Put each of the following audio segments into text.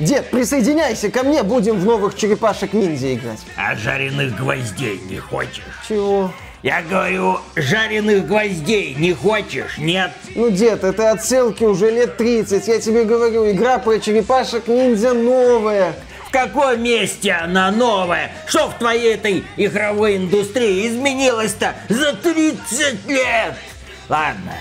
Дед, присоединяйся ко мне, будем в новых черепашек-ниндзя играть. А жареных гвоздей не хочешь? Чего? Я говорю, жареных гвоздей не хочешь? Нет? Ну, дед, это отсылки уже лет 30. Я тебе говорю, игра про черепашек-ниндзя новая. В каком месте она новая? Что в твоей этой игровой индустрии изменилось-то за 30 лет? Ладно,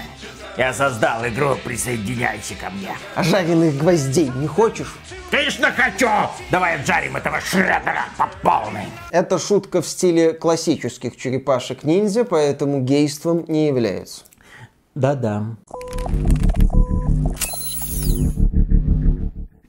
я создал игру, присоединяйся ко мне. А жареных гвоздей не хочешь? Конечно хочу! Давай отжарим этого шредера по полной. Это шутка в стиле классических черепашек-ниндзя, поэтому гейством не является. Да-да.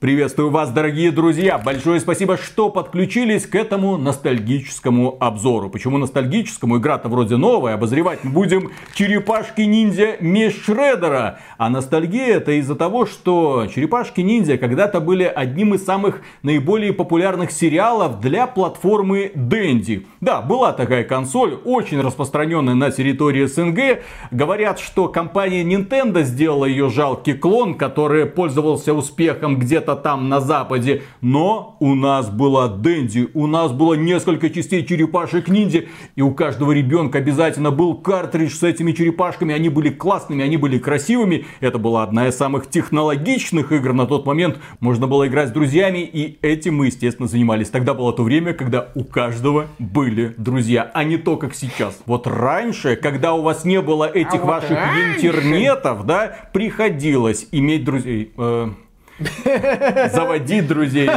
Приветствую вас, дорогие друзья! Большое спасибо, что подключились к этому ностальгическому обзору. Почему ностальгическому? Игра-то вроде новая. Обозревать мы будем черепашки-ниндзя Меш Шреддера. А ностальгия это из-за того, что черепашки-ниндзя когда-то были одним из самых наиболее популярных сериалов для платформы Dendy. Да, была такая консоль, очень распространенная на территории СНГ. Говорят, что компания Nintendo сделала ее жалкий клон, который пользовался успехом где-то там на западе. Но у нас была Дэнди, у нас было несколько частей черепашек ниндзя. И у каждого ребенка обязательно был картридж с этими черепашками. Они были классными, они были красивыми. Это была одна из самых технологичных игр на тот момент. Можно было играть с друзьями. И этим мы, естественно, занимались. Тогда было то время, когда у каждого были друзья. А не то, как сейчас. Вот раньше, когда у вас не было этих а ваших вот интернетов, да, приходилось иметь друзей. Э, Заводи друзей.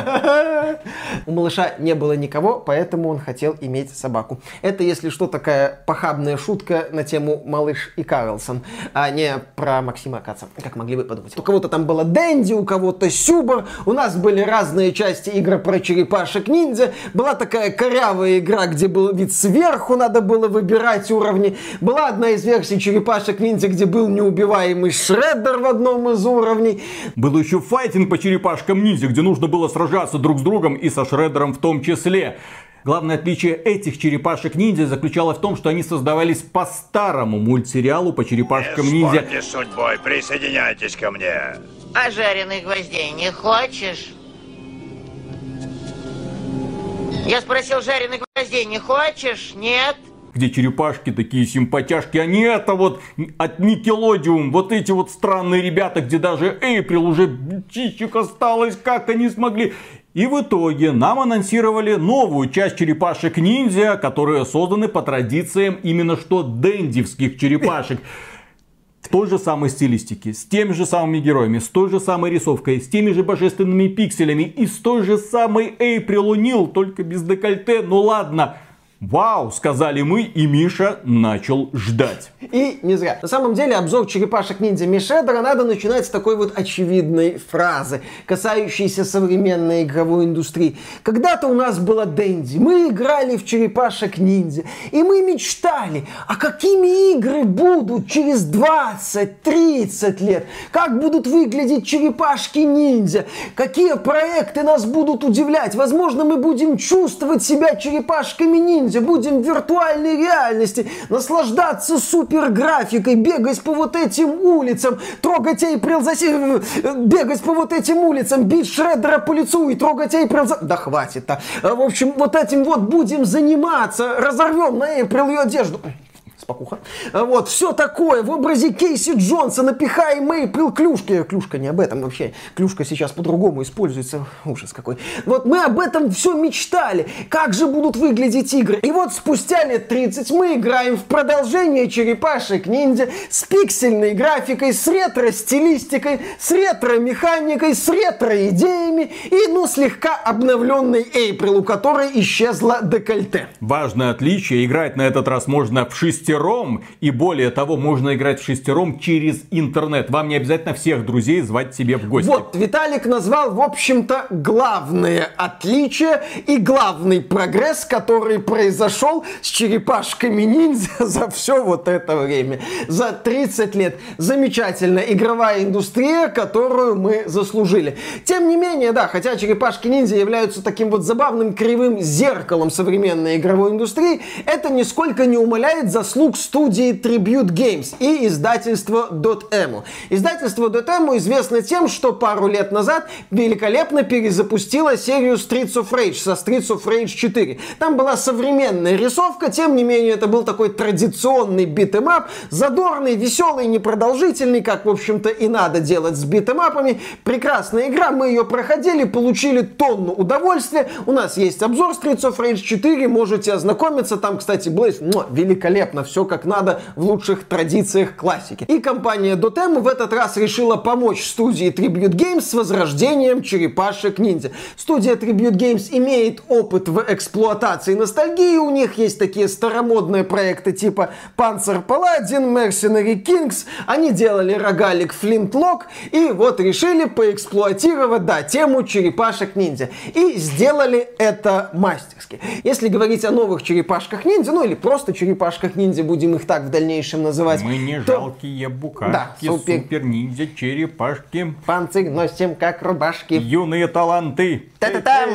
У малыша не было никого, поэтому он хотел иметь собаку. Это, если что, такая похабная шутка на тему «Малыш и Карлсон», а не про Максима Каца, как могли бы подумать. У кого-то там было Дэнди, у кого-то Сюбар, у нас были разные части игры про черепашек-ниндзя, была такая корявая игра, где был вид сверху, надо было выбирать уровни. Была одна из версий черепашек-ниндзя, где был неубиваемый Шреддер в одном из уровней. Был еще файт файтинг по черепашкам ниндзя, где нужно было сражаться друг с другом и со Шреддером в том числе. Главное отличие этих черепашек ниндзя заключалось в том, что они создавались по старому мультсериалу по черепашкам не ниндзя. Не судьбой, присоединяйтесь ко мне. А жареных гвоздей не хочешь? Я спросил, жареных гвоздей не хочешь? Нет? Где черепашки такие симпатяшки, а не это вот от Никелодиум, вот эти вот странные ребята, где даже Эйприл уже чичик осталось, как они смогли. И в итоге нам анонсировали новую часть черепашек ниндзя, которые созданы по традициям именно что дендивских черепашек. В той же самой стилистике, с теми же самыми героями, с той же самой рисовкой, с теми же божественными пикселями и с той же самой Эйприл Унил, только без декольте, ну ладно. Вау, сказали мы, и Миша начал ждать. И не зря. На самом деле обзор черепашек ниндзя Мишедера надо начинать с такой вот очевидной фразы, касающейся современной игровой индустрии. Когда-то у нас была Дэнди, мы играли в черепашек ниндзя, и мы мечтали, а какими игры будут через 20-30 лет, как будут выглядеть черепашки ниндзя, какие проекты нас будут удивлять, возможно мы будем чувствовать себя черепашками ниндзя, ниндзя, будем в виртуальной реальности наслаждаться супер графикой, бегать по вот этим улицам, трогать Эйприл за... бегать по вот этим улицам, бить Шреддера по лицу и трогать Эйприл за... Да хватит-то. В общем, вот этим вот будем заниматься, разорвем на Эйприл ее одежду спокуха. Вот, все такое в образе Кейси Джонса, напихай Мейпл клюшки. Клюшка не об этом вообще. Клюшка сейчас по-другому используется. Ужас какой. Вот мы об этом все мечтали. Как же будут выглядеть игры? И вот спустя лет 30 мы играем в продолжение черепашек ниндзя с пиксельной графикой, с ретро-стилистикой, с ретро-механикой, с ретро-идеями и, ну, слегка обновленной Эйприл, у которой исчезла декольте. Важное отличие. Играть на этот раз можно в шестером шестером, и более того, можно играть в шестером через интернет. Вам не обязательно всех друзей звать себе в гости. Вот, Виталик назвал, в общем-то, главное отличие и главный прогресс, который произошел с черепашками ниндзя за все вот это время. За 30 лет. Замечательная игровая индустрия, которую мы заслужили. Тем не менее, да, хотя черепашки ниндзя являются таким вот забавным кривым зеркалом современной игровой индустрии, это нисколько не умаляет заслуг рук студии Tribute Games и издательства Dotemu. Издательство Dotemu известно тем, что пару лет назад великолепно перезапустило серию Streets of Rage со Streets of Rage 4. Там была современная рисовка, тем не менее это был такой традиционный битэмап, задорный, веселый, непродолжительный, как, в общем-то, и надо делать с битэмапами. Прекрасная игра, мы ее проходили, получили тонну удовольствия. У нас есть обзор Streets of Rage 4, можете ознакомиться. Там, кстати, Blaze, ну, великолепно, все как надо в лучших традициях классики. И компания Dotemu в этот раз решила помочь студии Tribute Games с возрождением черепашек ниндзя. Студия Tribute Games имеет опыт в эксплуатации ностальгии, у них есть такие старомодные проекты типа Panzer Paladin, Mercenary Kings, они делали рогалик Flintlock и вот решили поэксплуатировать, да, тему черепашек ниндзя. И сделали это мастерски. Если говорить о новых черепашках ниндзя, ну или просто черепашках ниндзя, будем их так в дальнейшем называть. Мы не то- жалкие букашки, Да, супер. супер ниндзя, черепашки, Панцирь носим как рубашки. юные таланты. Та-та-там!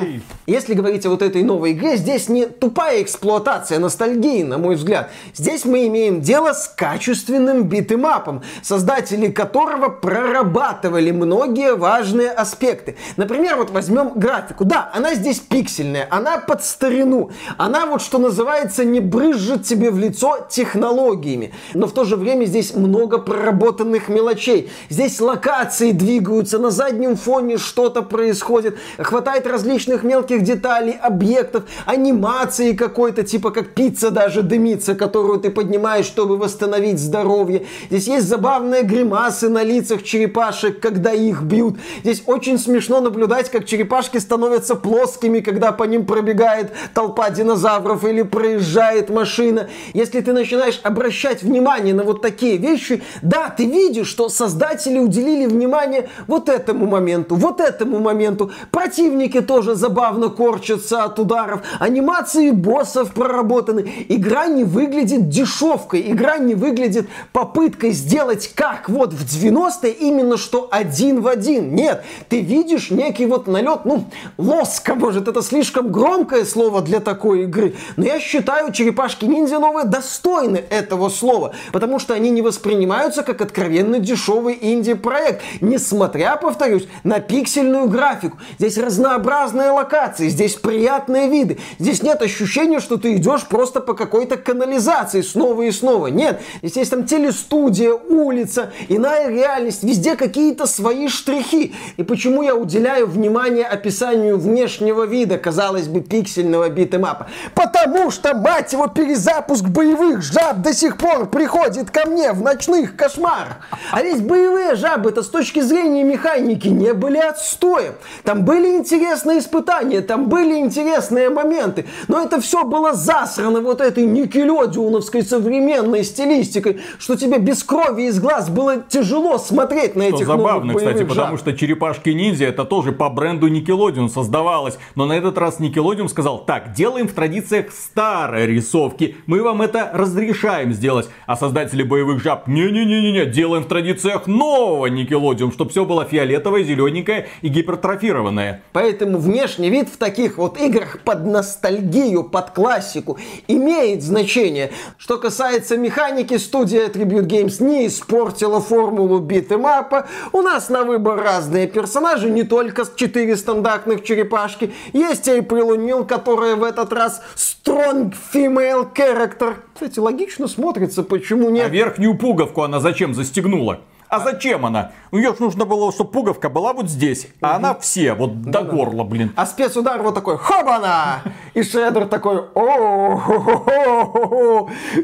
Если говорить о вот этой новой игре, здесь не тупая эксплуатация ностальгии, на мой взгляд. Здесь мы имеем дело с качественным битэмапом, создатели которого прорабатывали многие важные аспекты. Например, вот возьмем графику. Да, она здесь пиксельная, она под старину. Она вот, что называется, не брызжет тебе в лицо технологиями. Но в то же время здесь много проработанных мелочей. Здесь локации двигаются, на заднем фоне что-то происходит. Хватает различных мелких деталей, объектов, анимации какой-то, типа как пицца даже дымится, которую ты поднимаешь, чтобы восстановить здоровье. Здесь есть забавные гримасы на лицах черепашек, когда их бьют. Здесь очень смешно наблюдать, как черепашки становятся плоскими, когда по ним пробегает толпа динозавров или проезжает машина. Если ты начинаешь обращать внимание на вот такие вещи, да, ты видишь, что создатели уделили внимание вот этому моменту, вот этому моменту. Противники тоже забавно корчатся от ударов. Анимации боссов проработаны. Игра не выглядит дешевкой. Игра не выглядит попыткой сделать как вот в 90-е именно что один в один. Нет, ты видишь некий вот налет, ну, лоска, может, это слишком громкое слово для такой игры. Но я считаю, черепашки-ниндзя новые достойны этого слова, потому что они не воспринимаются как откровенно дешевый инди-проект, несмотря, повторюсь, на пиксельную графику. Здесь разнообразные локации, здесь приятные виды. Здесь нет ощущения, что ты идешь просто по какой-то канализации снова и снова. Нет, здесь есть там телестудия, улица, иная реальность, везде какие-то свои штрихи. И почему я уделяю внимание описанию внешнего вида, казалось бы, пиксельного битэмапа? Потому что, мать его, перезапуск боевых жаб до сих пор приходит ко мне в ночных кошмарах. А ведь боевые жабы-то с точки зрения механики не были отстоем. Там были интересные испытания, там были интересные моменты. Но это все было засрано вот этой никелодиуновской современной стилистикой, что тебе без крови из глаз было тяжело смотреть на Что этих забавно, новых кстати, боевых потому жаб. что черепашки ниндзя это тоже по бренду Nickelodeon создавалось. Но на этот раз Nickelodeon сказал, так, делаем в традициях старой рисовки. Мы вам это разрешаем сделать. А создатели боевых жаб, не-не-не-не, делаем в традициях нового Nickelodeon, чтобы все было фиолетовое, зелененькое и гипертрофированное. Поэтому внешний вид в таких вот играх под ностальгию, под классику имеет значение. Что касается механики, студия Tribute Games не испортила формулу битэмапа. У нас на выбор разные персонажи, не только четыре стандартных черепашки. Есть Эйприл Унил, которая в этот раз strong female character. Кстати, логично смотрится, почему А нет. верхнюю пуговку она зачем застегнула? А зачем она? Ну, ее ж нужно было, чтобы пуговка была вот здесь, а она все, вот до горла, блин. А спецудар вот такой, хобана! И Шредер такой, о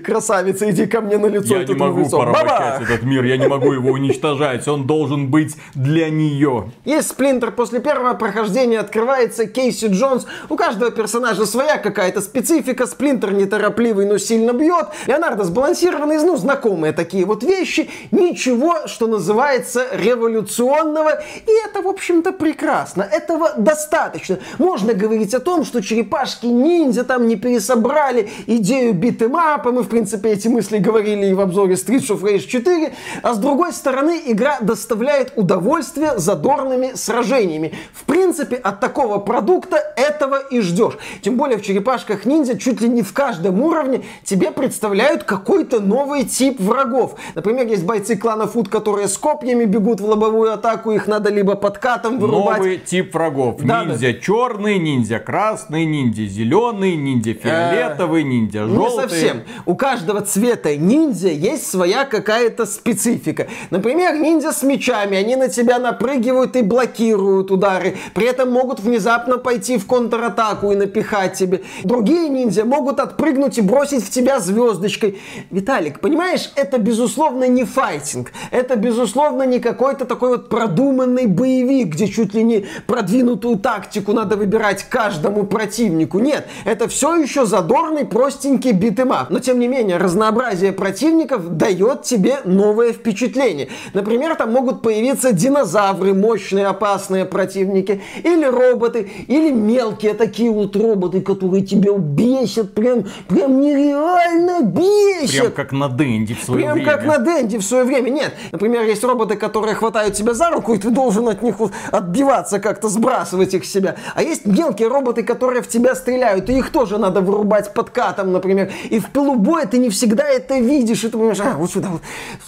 красавица, иди ко мне на лицо. Я не могу порабощать этот мир, я не могу его уничтожать, он должен быть для нее. Есть Сплинтер, после первого прохождения открывается Кейси Джонс. У каждого персонажа своя какая-то специфика. Сплинтер неторопливый, но сильно бьет. Леонардо сбалансированный, ну, знакомые такие вот вещи. Ничего, что называется, революционного, и это, в общем-то, прекрасно. Этого достаточно. Можно говорить о том, что черепашки-ниндзя там не пересобрали идею битэмапа, мы, в принципе, эти мысли говорили и в обзоре Street of Rage 4, а с другой стороны, игра доставляет удовольствие задорными сражениями. В принципе, от такого продукта этого и ждешь. Тем более в черепашках ниндзя чуть ли не в каждом уровне тебе представляют какой-то новый тип врагов. Например, есть бойцы клана Фуд, которые с копьями бегут в лобовую атаку, их надо либо подкатом вырубать. Новый тип врагов. Да, ниндзя черный, ниндзя красный, ниндзя зеленый, ниндзя фиолетовый, ниндзя Не желтый. совсем. У каждого цвета ниндзя есть своя какая-то специфика. Например, ниндзя с мечами. Они на тебя напрыгивают и блокируют удары. При этом могут внезапно пойти в контратаку и напихать тебе. Другие ниндзя могут отпрыгнуть и бросить в тебя звездочкой. Виталик, понимаешь, это безусловно не файтинг. Это безусловно не какой-то такой вот продуманный боевик, где чуть ли не продвинутую тактику надо выбирать каждому противнику. Нет, это все еще задорный, простенький битэмап. Но тем не менее, разнообразие противников дает тебе новое впечатление. Например, там могут появиться динозавры, мощные, опасные противники, или роботы, или мелкие такие вот роботы, которые тебя бесят, прям, прям нереально бесят. Прям как на Дэнди в свое Прям время. как на Дэнди в свое время. Нет, например, есть роботы, которые хватают тебя за руку, и ты должен от них отбиваться как-то, сбрасывать их с себя. А есть мелкие роботы, которые в тебя стреляют, и их тоже надо вырубать подкатом, например. И в пылу боя ты не всегда это видишь, и ты понимаешь, а, вот сюда вот.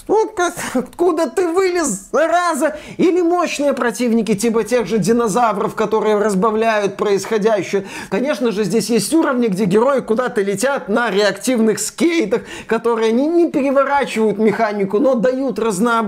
Ну-ка, откуда ты вылез, зараза? Или мощные противники, типа тех же динозавров, которые разбавляют происходящее. Конечно же, здесь есть уровни, где герои куда-то летят на реактивных скейтах, которые не, не переворачивают механику, но дают разнообразие.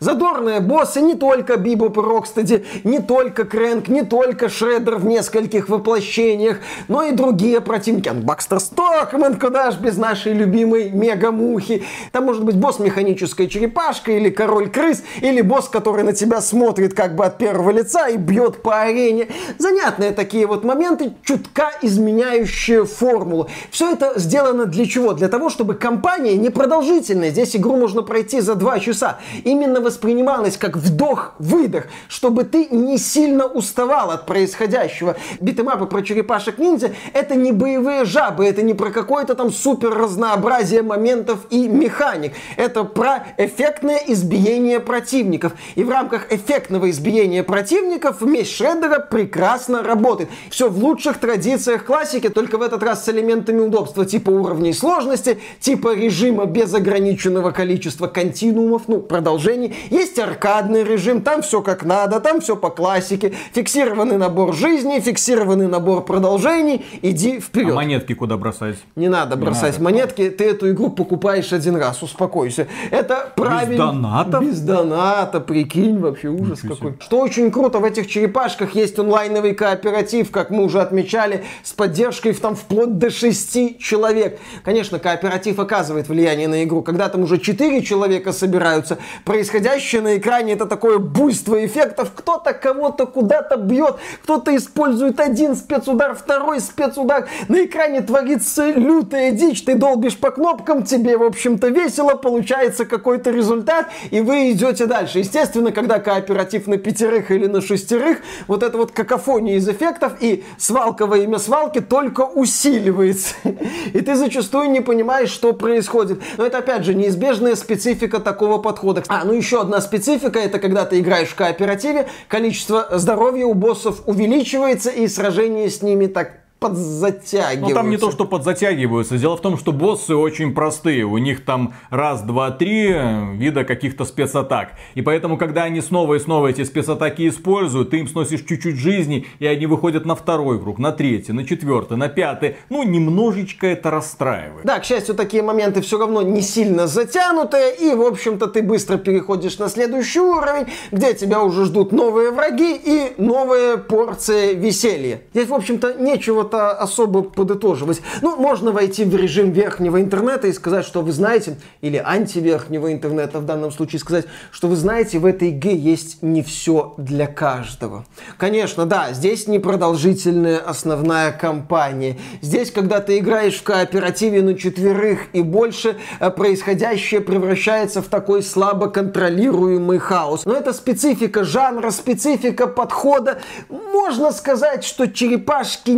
Задорные боссы не только Бибоп и Рокстеди, не только Крэнк, не только Шреддер в нескольких воплощениях, но и другие противники. Бакстер Стокман, куда ж без нашей любимой Мега-мухи. Там может быть босс механическая черепашка, или король крыс, или босс, который на тебя смотрит как бы от первого лица и бьет по арене. Занятные такие вот моменты, чутка изменяющие формулу. Все это сделано для чего? Для того, чтобы компания непродолжительная, здесь игру можно пройти за два часа, именно воспринималась как вдох-выдох, чтобы ты не сильно уставал от происходящего. Битэмапы про черепашек-ниндзя это не боевые жабы, это не про какое-то там супер разнообразие моментов и механик. Это про эффектное избиение противников. И в рамках эффектного избиения противников месть Шреддера прекрасно работает. Все в лучших традициях классики, только в этот раз с элементами удобства, типа уровней сложности, типа режима без ограниченного количества континуумов, ну, продолжений. Есть аркадный режим, там все как надо, там все по классике. Фиксированный набор жизни, фиксированный набор продолжений. Иди А вперед. монетки куда бросать? Не надо бросать надо. монетки, ты эту игру покупаешь один раз, успокойся. Это правильно. донатов? Без доната, прикинь, вообще ужас Ничего какой. Что очень круто, в этих черепашках есть онлайновый кооператив, как мы уже отмечали, с поддержкой в- там вплоть до 6 человек. Конечно, кооператив оказывает влияние на игру. Когда там уже 4 человека собираются, происходящее на экране это такое буйство эффектов. Кто-то кого-то куда-то бьет, кто-то использует один спецудар, второй спецудар. На экране творится лютая дичь, ты долбишь по кнопкам, тебе, в общем-то, весело, получается какой-то результат, и вы идете дальше. Естественно, когда кооператив на пятерых или на шестерых, вот эта вот какофония из эффектов и свалка во имя свалки только усиливается. И ты зачастую не понимаешь, что происходит. Но это, опять же, неизбежная специфика такого подхода. А, ну еще одна специфика, это когда ты играешь в кооперативе, количество здоровья у боссов увеличивается, и сражение с ними так подзатягиваются. Ну там не то, что подзатягиваются. Дело в том, что боссы очень простые. У них там раз, два, три вида каких-то спецатак. И поэтому, когда они снова и снова эти спецатаки используют, ты им сносишь чуть-чуть жизни, и они выходят на второй круг, на третий, на четвертый, на пятый. Ну, немножечко это расстраивает. Да, к счастью, такие моменты все равно не сильно затянутые, и, в общем-то, ты быстро переходишь на следующий уровень, где тебя уже ждут новые враги и новая порция веселья. Здесь, в общем-то, нечего чего-то особо подытоживать. Ну, можно войти в режим верхнего интернета и сказать, что вы знаете, или антиверхнего интернета в данном случае сказать, что вы знаете, в этой игре есть не все для каждого. Конечно, да, здесь непродолжительная основная кампания. Здесь, когда ты играешь в кооперативе на четверых и больше, э, происходящее превращается в такой слабо контролируемый хаос. Но это специфика жанра, специфика подхода. Можно сказать, что черепашки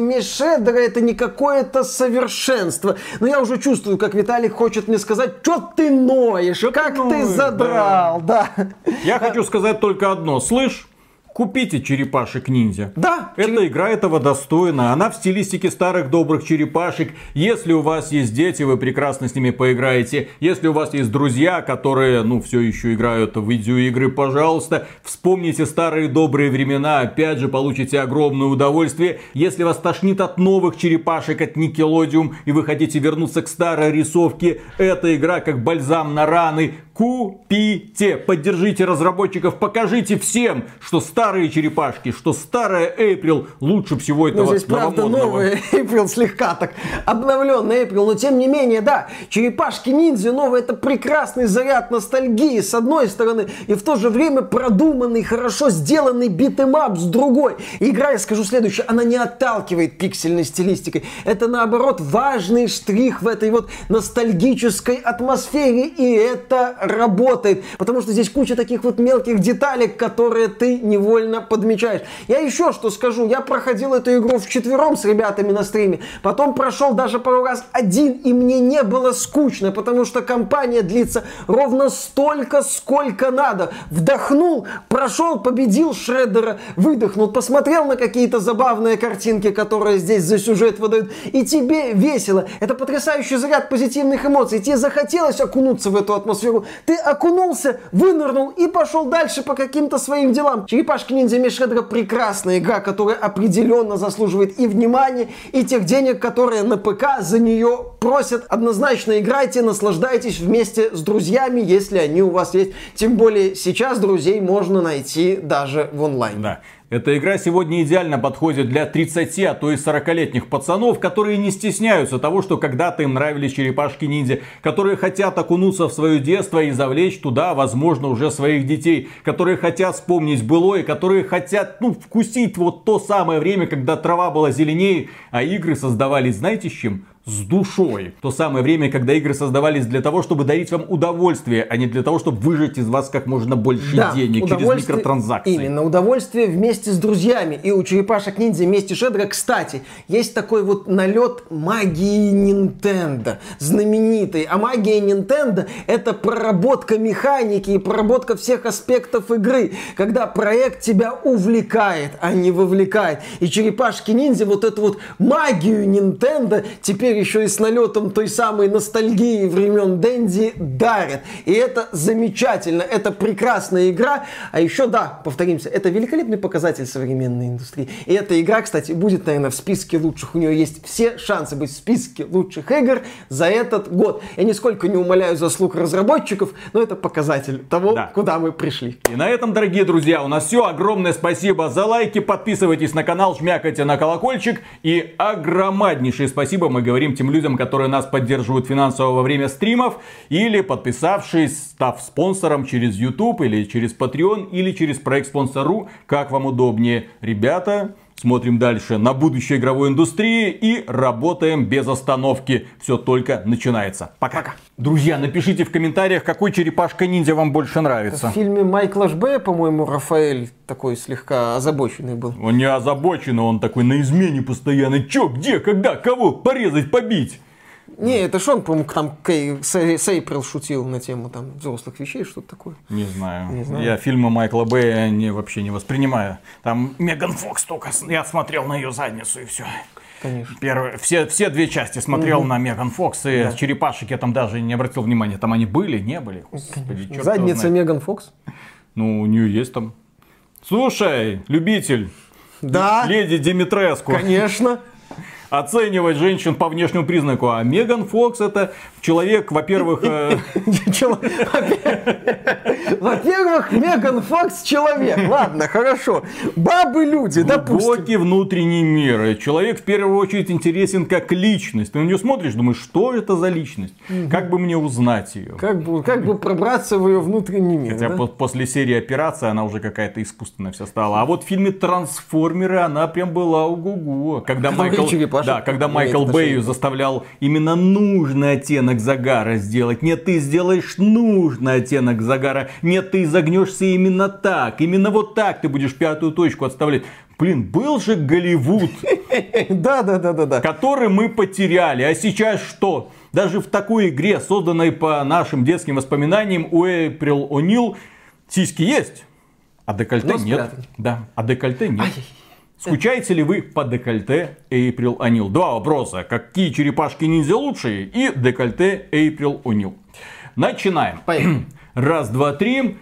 ниндзя Мешедера это не какое-то совершенство. Но я уже чувствую, как Виталик хочет мне сказать, что ты ноешь, как ты ноешь, задрал, да. Я хочу сказать только одно. Слышь, Купите черепашек ниндзя. Да, Эта череп- игра этого достойна. Она в стилистике старых добрых черепашек. Если у вас есть дети, вы прекрасно с ними поиграете. Если у вас есть друзья, которые, ну, все еще играют в видеоигры, пожалуйста, вспомните старые добрые времена. Опять же, получите огромное удовольствие. Если вас тошнит от новых черепашек от Nickelodeon и вы хотите вернуться к старой рисовке, эта игра как бальзам на раны. Купите, поддержите разработчиков, покажите всем, что старые черепашки, что старая April лучше всего Ну, этого здесь, правда, новый April слегка так обновленный April, но тем не менее, да, черепашки ниндзя новые, это прекрасный заряд ностальгии с одной стороны, и в то же время продуманный, хорошо сделанный битэмап с другой. И игра, я скажу следующее, она не отталкивает пиксельной стилистикой. Это, наоборот, важный штрих в этой вот ностальгической атмосфере, и это работает, потому что здесь куча таких вот мелких деталек, которые ты невольно подмечаешь. Я еще что скажу, я проходил эту игру в четвером с ребятами на стриме, потом прошел даже пару раз один, и мне не было скучно, потому что кампания длится ровно столько, сколько надо. Вдохнул, прошел, победил Шреддера, выдохнул, посмотрел на какие-то забавные картинки, которые здесь за сюжет выдают, и тебе весело. Это потрясающий заряд позитивных эмоций. Тебе захотелось окунуться в эту атмосферу. Ты окунулся, вынырнул и пошел дальше по каким-то своим делам. Черепашки ниндзя Миш Шреддера прекрасная игра, которая определенно заслуживает и внимания, и тех денег, которые на ПК за нее просят. Однозначно играйте, наслаждайтесь вместе с друзьями, если они у вас есть. Тем более сейчас друзей можно найти даже в онлайне. Да. Эта игра сегодня идеально подходит для 30, а то и 40-летних пацанов, которые не стесняются того, что когда-то им нравились черепашки-ниндзя, которые хотят окунуться в свое детство и завлечь туда, возможно, уже своих детей, которые хотят вспомнить былое, которые хотят, ну, вкусить вот то самое время, когда трава была зеленее, а игры создавались, знаете, с чем? С душой. То самое время, когда игры создавались для того, чтобы дарить вам удовольствие, а не для того, чтобы выжать из вас как можно больше Да, денег через микротранзакции. Именно, удовольствие вместе с друзьями. И у черепашек ниндзя вместе Шедра, кстати, есть такой вот налет магии Nintendo, знаменитый. А магия Nintendo это проработка механики и проработка всех аспектов игры, когда проект тебя увлекает, а не вовлекает. И черепашки ниндзя вот эту вот магию Nintendo теперь еще и с налетом той самой ностальгии времен Дэнди дарят. И это замечательно, это прекрасная игра. А еще, да, повторимся, это великолепный показатель современной индустрии. И эта игра, кстати, будет, наверное, в списке лучших. У нее есть все шансы быть в списке лучших игр за этот год. Я нисколько не умоляю заслуг разработчиков, но это показатель того, Да. куда мы пришли. И на этом, дорогие друзья, у нас все. Огромное спасибо за лайки. Подписывайтесь на канал, жмякайте на колокольчик. И огромнейшее спасибо мы говорим тем людям, которые нас поддерживают финансово во время стримов. Или подписавшись, став спонсором через YouTube, или через Patreon, или через проект спонсору, как вам удобнее. Ребята, Смотрим дальше на будущее игровой индустрии и работаем без остановки. Все только начинается. Пока. Друзья, напишите в комментариях, какой черепашка-ниндзя вам больше В нравится. фильме Майкла Жбе, по-моему, Рафаэль такой слегка озабоченный был. Он не озабочен, он такой на измене постоянно. Чё, где, когда, кого порезать, побить? Не, это ж он, по-моему, там Кей- с с Эйприл шутил на тему там взрослых вещей, что-то такое. Не знаю. Не знаю. Я фильмы Майкла Бэя не, вообще не воспринимаю. Там Меган Фокс только, я смотрел на ее задницу и все. Конечно. Первые, все, все две части смотрел на Меган Фокс, и черепашек я там даже не обратил внимания. Там они были, не были? Господи, Задница. Меган Фокс. Ну, у нее есть там. Слушай, любитель, Да, леди Димитреску. конечно. Оценивать женщин по внешнему признаку. А Меган Фокс это человек, во-первых, э, Чело- Во-первых, Меган Фокс человек. Ладно, хорошо. Бабы люди, допустим. Глубокий внутренний мир. Человек в первую очередь интересен как личность. Ты на нее смотришь, думаешь, что это за личность? Как бы мне узнать ее? Как бы, как бы пробраться в ее внутренний мир. Хотя да? после серии операции она уже какая-то искусственная вся стала. А вот в фильме Трансформеры она прям была угу Когда Майкл, черепашек да, когда Майкл. Бэю заставлял именно нужный оттенок загара сделать. Нет, ты сделаешь нужный оттенок загара. Нет, ты загнешься именно так. Именно вот так ты будешь пятую точку отставлять. Блин, был же Голливуд. Да, да, да, да, да. который мы потеряли. А сейчас что? Даже в такой игре, созданной по нашим детским воспоминаниям, у Эйприл О'Нил сиськи есть, а декольте нет. Да, а декольте нет. Скучаете ли вы по декольте Эйприл О'Нил? Два вопроса. Какие черепашки-ниндзя лучшие? И декольте Эйприл О'Нил. Начинаем. Поехали. Раз, два, три.